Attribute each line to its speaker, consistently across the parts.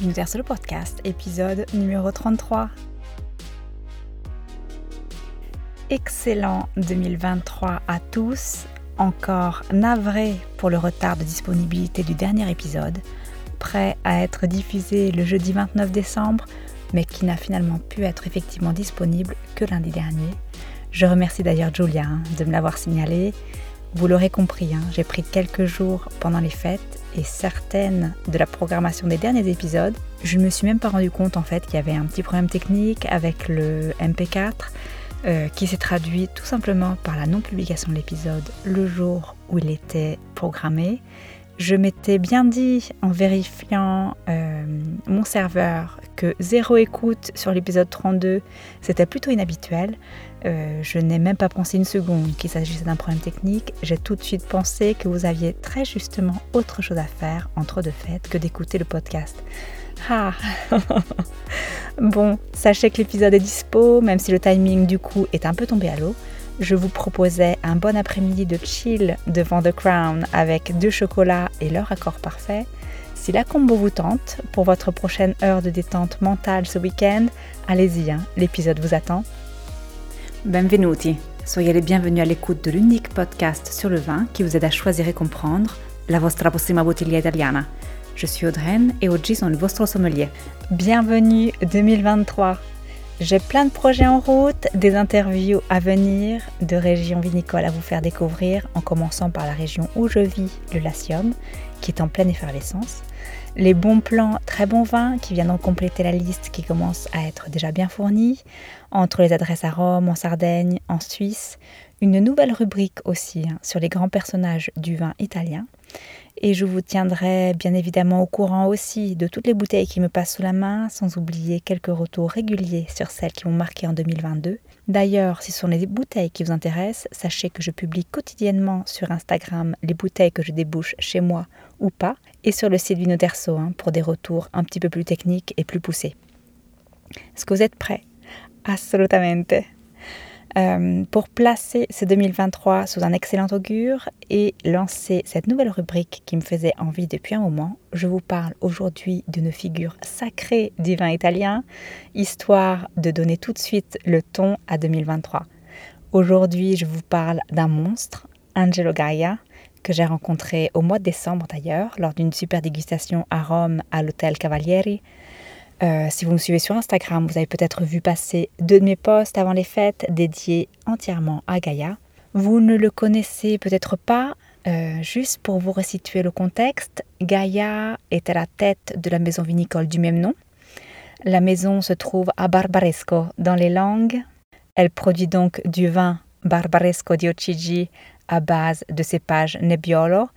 Speaker 1: Univers le podcast, épisode numéro 33. Excellent 2023 à tous. Encore navré pour le retard de disponibilité du dernier épisode, prêt à être diffusé le jeudi 29 décembre, mais qui n'a finalement pu être effectivement disponible que lundi dernier. Je remercie d'ailleurs Julia hein, de me l'avoir signalé. Vous l'aurez compris, hein, j'ai pris quelques jours pendant les fêtes et certaines de la programmation des derniers épisodes, je ne me suis même pas rendu compte en fait qu'il y avait un petit problème technique avec le MP4 euh, qui s'est traduit tout simplement par la non-publication de l'épisode le jour où il était programmé. Je m'étais bien dit en vérifiant euh, mon serveur que zéro écoute sur l'épisode 32, c'était plutôt inhabituel. Euh, je n'ai même pas pensé une seconde qu'il s'agissait d'un problème technique. J'ai tout de suite pensé que vous aviez très justement autre chose à faire entre deux fêtes que d'écouter le podcast. Ah Bon, sachez que l'épisode est dispo, même si le timing du coup est un peu tombé à l'eau. Je vous proposais un bon après-midi de chill devant The Crown avec deux chocolats et leur accord parfait. Si la combo vous tente pour votre prochaine heure de détente mentale ce week-end, allez-y, hein, l'épisode vous attend. Benvenuti, soyez les bienvenus à l'écoute de l'unique podcast sur le vin qui vous aide à choisir et comprendre la vostra prossima bottiglia italiana. Je suis Audreyne et oggi sono il vostro sommelier. Bienvenue 2023 j'ai plein de projets en route, des interviews à venir, de régions vinicoles à vous faire découvrir, en commençant par la région où je vis, le Latium, qui est en pleine effervescence. Les bons plans, très bons vins qui viendront compléter la liste qui commence à être déjà bien fournie, entre les adresses à Rome, en Sardaigne, en Suisse, une nouvelle rubrique aussi hein, sur les grands personnages du vin italien. Et je vous tiendrai bien évidemment au courant aussi de toutes les bouteilles qui me passent sous la main, sans oublier quelques retours réguliers sur celles qui m'ont marqué en 2022. D'ailleurs, si ce sont les bouteilles qui vous intéressent, sachez que je publie quotidiennement sur Instagram les bouteilles que je débouche chez moi ou pas, sur le site Vinoterso hein, pour des retours un petit peu plus techniques et plus poussés. Est-ce que vous êtes prêts? Assolutamente. Euh, pour placer ce 2023 sous un excellent augure et lancer cette nouvelle rubrique qui me faisait envie depuis un moment, je vous parle aujourd'hui d'une figure sacrée du vin italien, histoire de donner tout de suite le ton à 2023. Aujourd'hui, je vous parle d'un monstre, Angelo Gaia, que j'ai rencontré au mois de décembre d'ailleurs, lors d'une super dégustation à Rome à l'hôtel Cavalieri. Euh, si vous me suivez sur Instagram, vous avez peut-être vu passer deux de mes posts avant les fêtes dédiés entièrement à Gaïa. Vous ne le connaissez peut-être pas, euh, juste pour vous resituer le contexte, Gaïa à la tête de la maison vinicole du même nom. La maison se trouve à Barbaresco dans les Langues. Elle produit donc du vin Barbaresco di Ocigi à base de cépage Nebbiolo.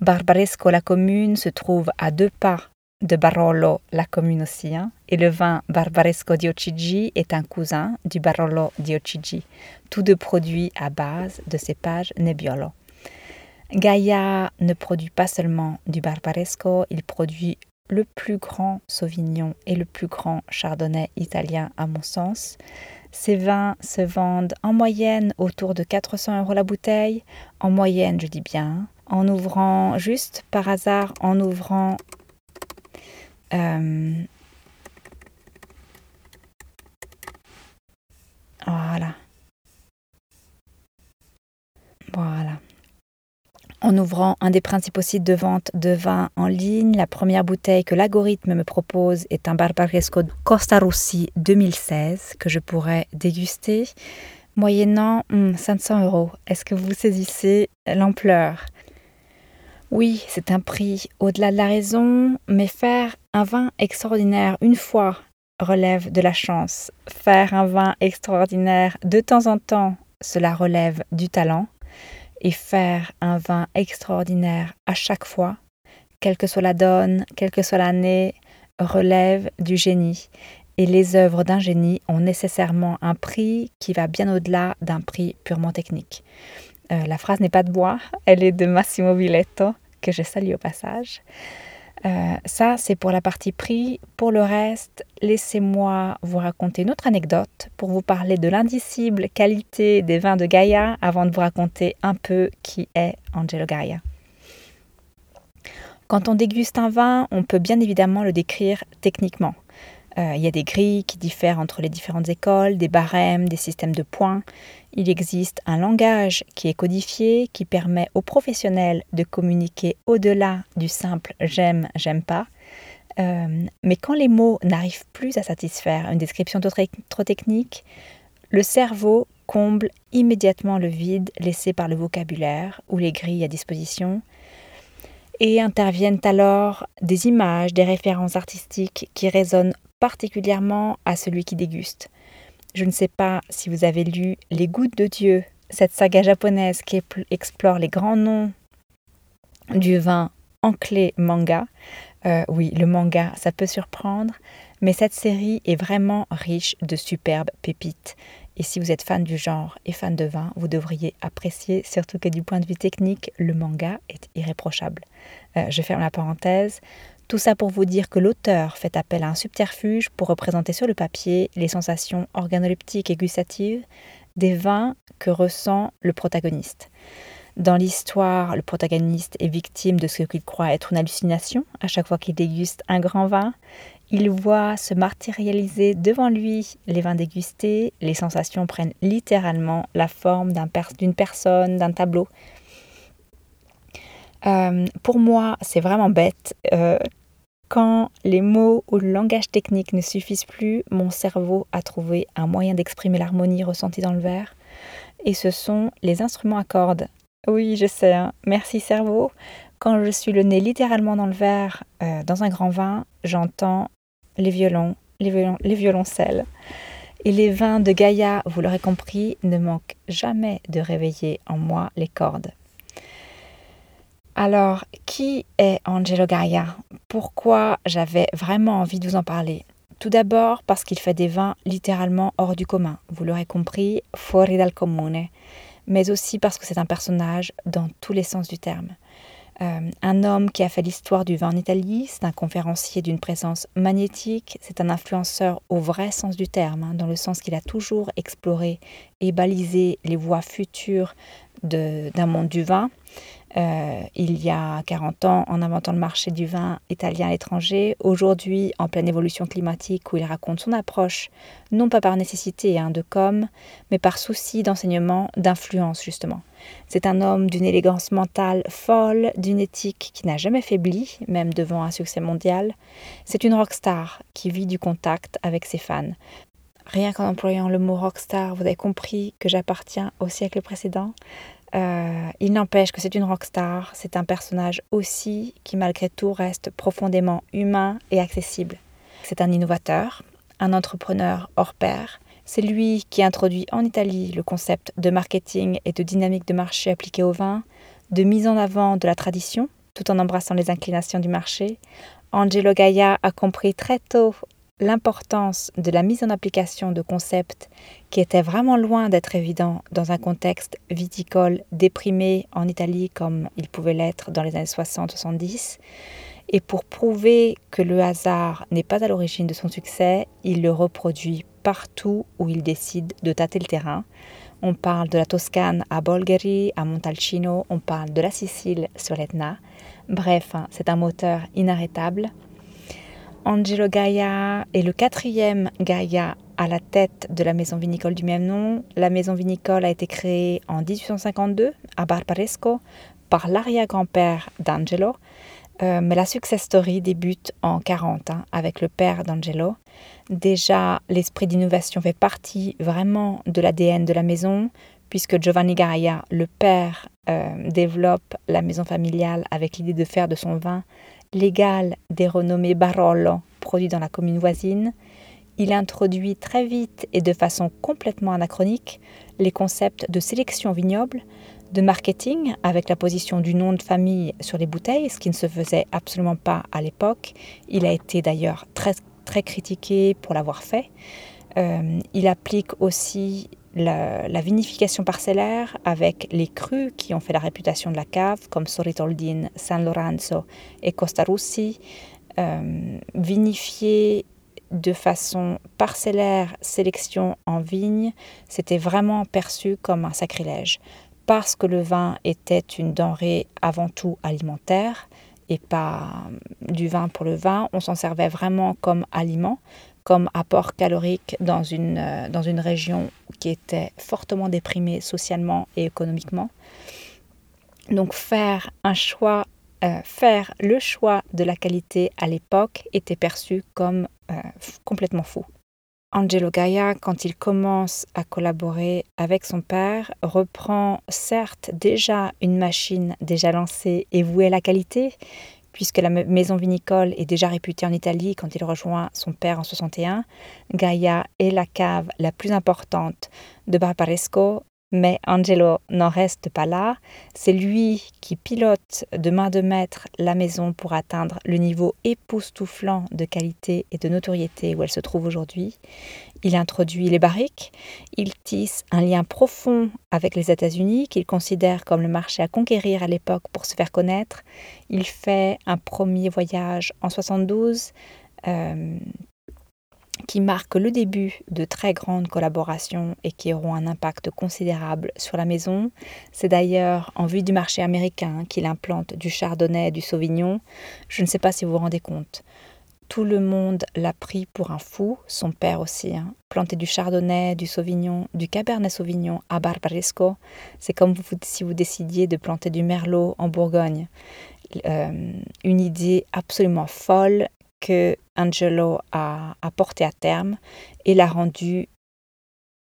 Speaker 1: Barbaresco, la commune, se trouve à deux pas de Barolo, la commune aussi, et le vin Barbaresco di Ocigi est un cousin du Barolo di Ocigi, tous deux produits à base de cépage Nebbiolo. Gaia ne produit pas seulement du Barbaresco, il produit le plus grand Sauvignon et le plus grand Chardonnay italien à mon sens. Ces vins se vendent en moyenne autour de 400 euros la bouteille, en moyenne je dis bien, en ouvrant juste par hasard, en ouvrant euh, voilà. Voilà. En ouvrant un des principaux sites de vente de vin en ligne, la première bouteille que l'algorithme me propose est un Barbaresco Costa Rossi 2016 que je pourrais déguster, moyennant 500 hmm, euros. Est-ce que vous saisissez l'ampleur? Oui, c'est un prix au-delà de la raison, mais faire un vin extraordinaire une fois relève de la chance. Faire un vin extraordinaire de temps en temps, cela relève du talent. Et faire un vin extraordinaire à chaque fois, quelle que soit la donne, quelle que soit l'année, relève du génie. Et les œuvres d'un génie ont nécessairement un prix qui va bien au-delà d'un prix purement technique. Euh, la phrase n'est pas de bois, elle est de Massimo Viletto, que je salue au passage. Euh, ça, c'est pour la partie prix. Pour le reste, laissez-moi vous raconter une autre anecdote pour vous parler de l'indicible qualité des vins de Gaïa avant de vous raconter un peu qui est Angelo Gaia. Quand on déguste un vin, on peut bien évidemment le décrire techniquement. Euh, il y a des grilles qui diffèrent entre les différentes écoles, des barèmes, des systèmes de points. Il existe un langage qui est codifié, qui permet aux professionnels de communiquer au-delà du simple j'aime, j'aime pas. Euh, mais quand les mots n'arrivent plus à satisfaire une description trop technique, le cerveau comble immédiatement le vide laissé par le vocabulaire ou les grilles à disposition, et interviennent alors des images, des références artistiques qui résonnent particulièrement à celui qui déguste. Je ne sais pas si vous avez lu Les Gouttes de Dieu, cette saga japonaise qui explore les grands noms du vin en clé manga. Euh, oui, le manga, ça peut surprendre, mais cette série est vraiment riche de superbes pépites. Et si vous êtes fan du genre et fan de vin, vous devriez apprécier, surtout que du point de vue technique, le manga est irréprochable. Euh, je ferme la parenthèse. Tout ça pour vous dire que l'auteur fait appel à un subterfuge pour représenter sur le papier les sensations organoleptiques et gustatives des vins que ressent le protagoniste. Dans l'histoire, le protagoniste est victime de ce qu'il croit être une hallucination à chaque fois qu'il déguste un grand vin il voit se matérialiser devant lui les vins dégustés, les sensations prennent littéralement la forme d'une personne, d'un tableau. Euh, pour moi, c'est vraiment bête. Euh, quand les mots ou le langage technique ne suffisent plus, mon cerveau a trouvé un moyen d'exprimer l'harmonie ressentie dans le verre. Et ce sont les instruments à cordes. Oui, je sais, hein. merci cerveau. Quand je suis le nez littéralement dans le verre, euh, dans un grand vin, j'entends les violons, les, violoncelles. Et les vins de Gaïa, vous l'aurez compris, ne manquent jamais de réveiller en moi les cordes. Alors, qui est Angelo Gaia Pourquoi j'avais vraiment envie de vous en parler Tout d'abord parce qu'il fait des vins littéralement hors du commun, vous l'aurez compris, fuori dal comune, mais aussi parce que c'est un personnage dans tous les sens du terme. Euh, un homme qui a fait l'histoire du vin en Italie, c'est un conférencier d'une présence magnétique, c'est un influenceur au vrai sens du terme, hein, dans le sens qu'il a toujours exploré et balisé les voies futures d'un monde du vin. Euh, il y a 40 ans en inventant le marché du vin italien à l'étranger, aujourd'hui en pleine évolution climatique où il raconte son approche, non pas par nécessité hein, de com, mais par souci d'enseignement, d'influence justement. C'est un homme d'une élégance mentale folle, d'une éthique qui n'a jamais faibli, même devant un succès mondial. C'est une rockstar qui vit du contact avec ses fans. Rien qu'en employant le mot rockstar, vous avez compris que j'appartiens au siècle précédent. Euh, il n'empêche que c'est une rockstar, c'est un personnage aussi qui malgré tout reste profondément humain et accessible. C'est un innovateur, un entrepreneur hors pair. C'est lui qui introduit en Italie le concept de marketing et de dynamique de marché appliqué au vin, de mise en avant de la tradition, tout en embrassant les inclinations du marché. Angelo Gaia a compris très tôt l'importance de la mise en application de concepts qui étaient vraiment loin d'être évidents dans un contexte viticole déprimé en Italie comme il pouvait l'être dans les années 60-70. Et pour prouver que le hasard n'est pas à l'origine de son succès, il le reproduit partout où il décide de tâter le terrain. On parle de la Toscane à Bolgheri, à Montalcino, on parle de la Sicile sur l'Etna. Bref, hein, c'est un moteur inarrêtable Angelo Gaia est le quatrième Gaia à la tête de la maison vinicole du même nom. La maison vinicole a été créée en 1852 à Barbaresco par l'arrière-grand-père d'Angelo, euh, mais la success story débute en 40 hein, avec le père d'Angelo. Déjà, l'esprit d'innovation fait partie vraiment de l'ADN de la maison, puisque Giovanni Gaia, le père, euh, développe la maison familiale avec l'idée de faire de son vin légal des renommés Barolo, produits dans la commune voisine, il introduit très vite et de façon complètement anachronique les concepts de sélection vignoble, de marketing avec la position du nom de famille sur les bouteilles, ce qui ne se faisait absolument pas à l'époque. Il a été d'ailleurs très, critiqué pour l'avoir fait. Euh, il applique aussi la, vinification parcellaire avec les crus qui ont fait la réputation de la cave, comme Soritoldin, San Lorenzo et Costa Russi, euh, vinifier de façon parcellaire, sélection en vigne, c'était vraiment perçu comme un sacrilège, parce que le vin était une denrée avant tout alimentaire et pas du vin pour le vin. On s'en servait vraiment comme aliment, comme apport calorique dans une, euh, dans une région qui était fortement déprimée socialement et économiquement. Donc faire un choix, euh, faire le choix de la qualité à l'époque était perçu comme euh, complètement fou. Angelo Gaia, quand il commence à collaborer avec son père, reprend certes déjà une machine déjà lancée et vouée à la qualité, puisque la maison vinicole est déjà réputée en Italie quand il rejoint son père en 61. Gaia est la cave la plus importante de Barbaresco mais Angelo n'en reste pas là. C'est lui qui pilote de main de maître la maison pour atteindre le niveau époustouflant de qualité et de notoriété où elle se trouve aujourd'hui. Il introduit les barriques, il tisse un lien profond avec les États-Unis qu'il considère comme le marché à conquérir à l'époque pour se faire connaître. Il fait un premier voyage en 72 qui marquent le début de très grandes collaborations et qui auront un impact considérable sur la maison. C'est d'ailleurs en vue du marché américain qu'il implante du chardonnay et du sauvignon. Je ne sais pas si vous vous rendez compte. Tout le monde l'a pris pour un fou, son père aussi. Hein. Planter du chardonnay, du sauvignon, du cabernet sauvignon à Barbaresco, c'est comme si vous décidiez de planter du merlot en Bourgogne. Euh, une idée absolument folle que Angelo a, porté à terme et l'a rendu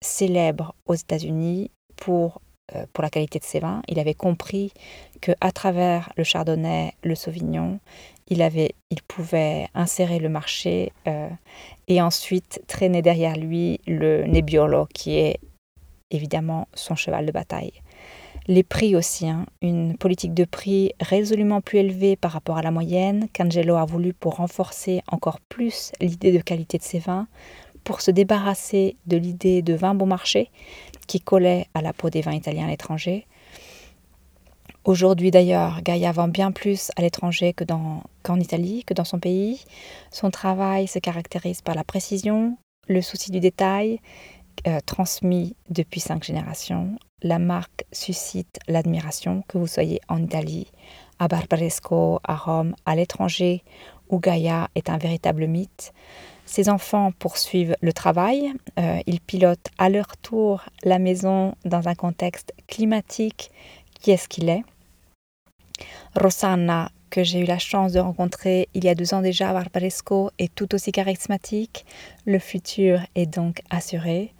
Speaker 1: célèbre aux États-Unis pour, euh, pour la qualité de ses vins. Il avait compris que à travers le Chardonnay, le Sauvignon, il, avait, il pouvait insérer le marché euh, et ensuite traîner derrière lui le Nebbiolo, qui est évidemment son cheval de bataille. Les prix aussi, hein. une politique de prix résolument plus élevée par rapport à la moyenne qu'Angelo a voulu pour renforcer encore plus l'idée de qualité de ses vins, pour se débarrasser de l'idée de vin bon marché qui collait à la peau des vins italiens à l'étranger. Aujourd'hui d'ailleurs, Gaia vend bien plus à l'étranger qu'en Italie, que dans son pays. Son travail se caractérise par la précision, le souci du détail, euh, transmis depuis cinq générations, la marque suscite l'admiration, que vous soyez en Italie, à Barbaresco, à Rome, à l'étranger, où Gaïa est un véritable mythe. Ses enfants poursuivent le travail, euh, ils pilotent à leur tour la maison dans un contexte climatique qui est ce qu'il est. Rosanna, que j'ai eu la chance de rencontrer il y a deux ans déjà à Barbaresco, est tout aussi charismatique. Le futur est donc assuré.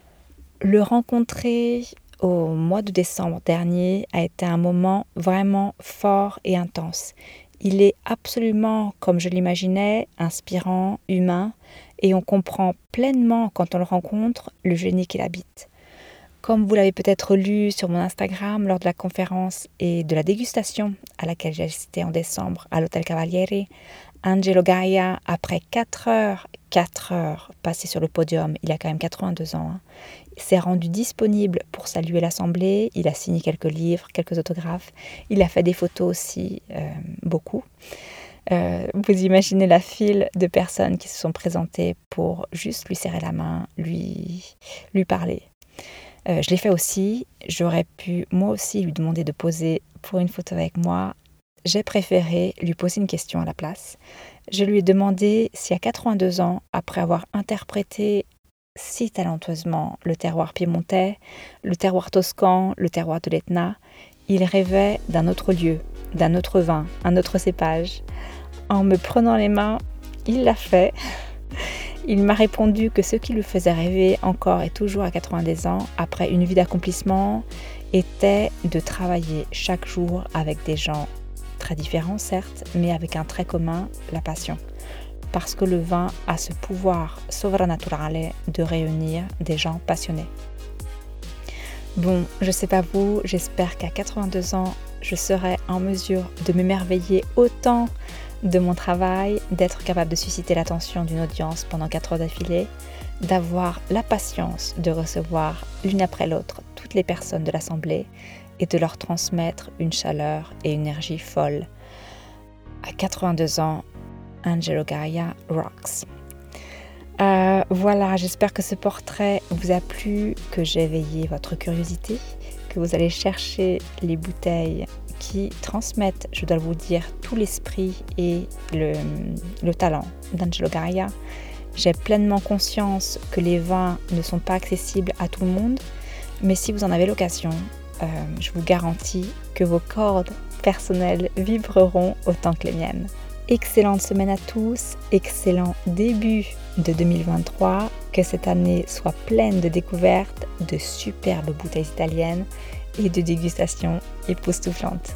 Speaker 1: Le rencontrer au mois de décembre dernier a été un moment vraiment fort et intense. Il est absolument, comme je l'imaginais, inspirant, humain, et on comprend pleinement quand on le rencontre le génie qu'il habite. Comme vous l'avez peut-être lu sur mon Instagram lors de la conférence et de la dégustation à laquelle j'ai assisté en décembre à l'Hôtel Cavaliere, Angelo Gaia, après 4 heures, 4 heures passées sur le podium, il a quand même 82 ans, hein, s'est rendu disponible pour saluer l'Assemblée. Il a signé quelques livres, quelques autographes. Il a fait des photos aussi, euh, beaucoup. Euh, vous imaginez la file de personnes qui se sont présentées pour juste lui serrer la main, lui, lui parler. Euh, je l'ai fait aussi. J'aurais pu moi aussi lui demander de poser pour une photo avec moi j'ai préféré lui poser une question à la place. Je lui ai demandé si à 82 ans, après avoir interprété si talentueusement le terroir piémontais, le terroir toscan, le terroir de l'Etna, il rêvait d'un autre lieu, d'un autre vin, un autre cépage. En me prenant les mains, il l'a fait. Il m'a répondu que ce qui lui faisait rêver encore et toujours à 90 ans, après une vie d'accomplissement, était de travailler chaque jour avec des gens très différents certes, mais avec un trait commun, la passion. Parce que le vin a ce pouvoir sovrannaturale de réunir des gens passionnés. Bon, je sais pas vous, j'espère qu'à 82 ans, je serai en mesure de m'émerveiller autant de mon travail, d'être capable de susciter l'attention d'une audience pendant 4 heures d'affilée, d'avoir la patience de recevoir l'une après l'autre toutes les personnes de l'Assemblée et de leur transmettre une chaleur et une énergie folle. À 82 ans, Angelo Gaia rocks. Euh, voilà, j'espère que ce portrait vous a plu, que j'ai éveillé votre curiosité, vous allez chercher les bouteilles qui transmettent, je dois vous dire, tout l'esprit et le, le talent d'Angelo Gaia. J'ai pleinement conscience que les vins ne sont pas accessibles à tout le monde, mais si vous en avez l'occasion, euh, je vous garantis que vos cordes personnelles vibreront autant que les miennes. Excellente semaine à tous, excellent début de 2023, que cette année soit pleine de découvertes, de superbes bouteilles italiennes et de dégustations époustouflantes.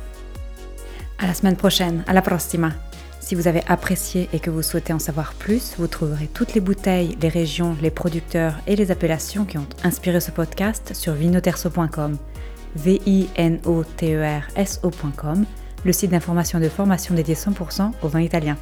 Speaker 2: À la semaine prochaine, à la prossima. Si vous avez apprécié et que vous souhaitez en savoir plus, vous trouverez toutes les bouteilles, les régions, les producteurs et les appellations qui ont inspiré ce podcast sur vinoterso.com, v i n o t e r s ocom le site d'information de formation dédié 100% au vin italien.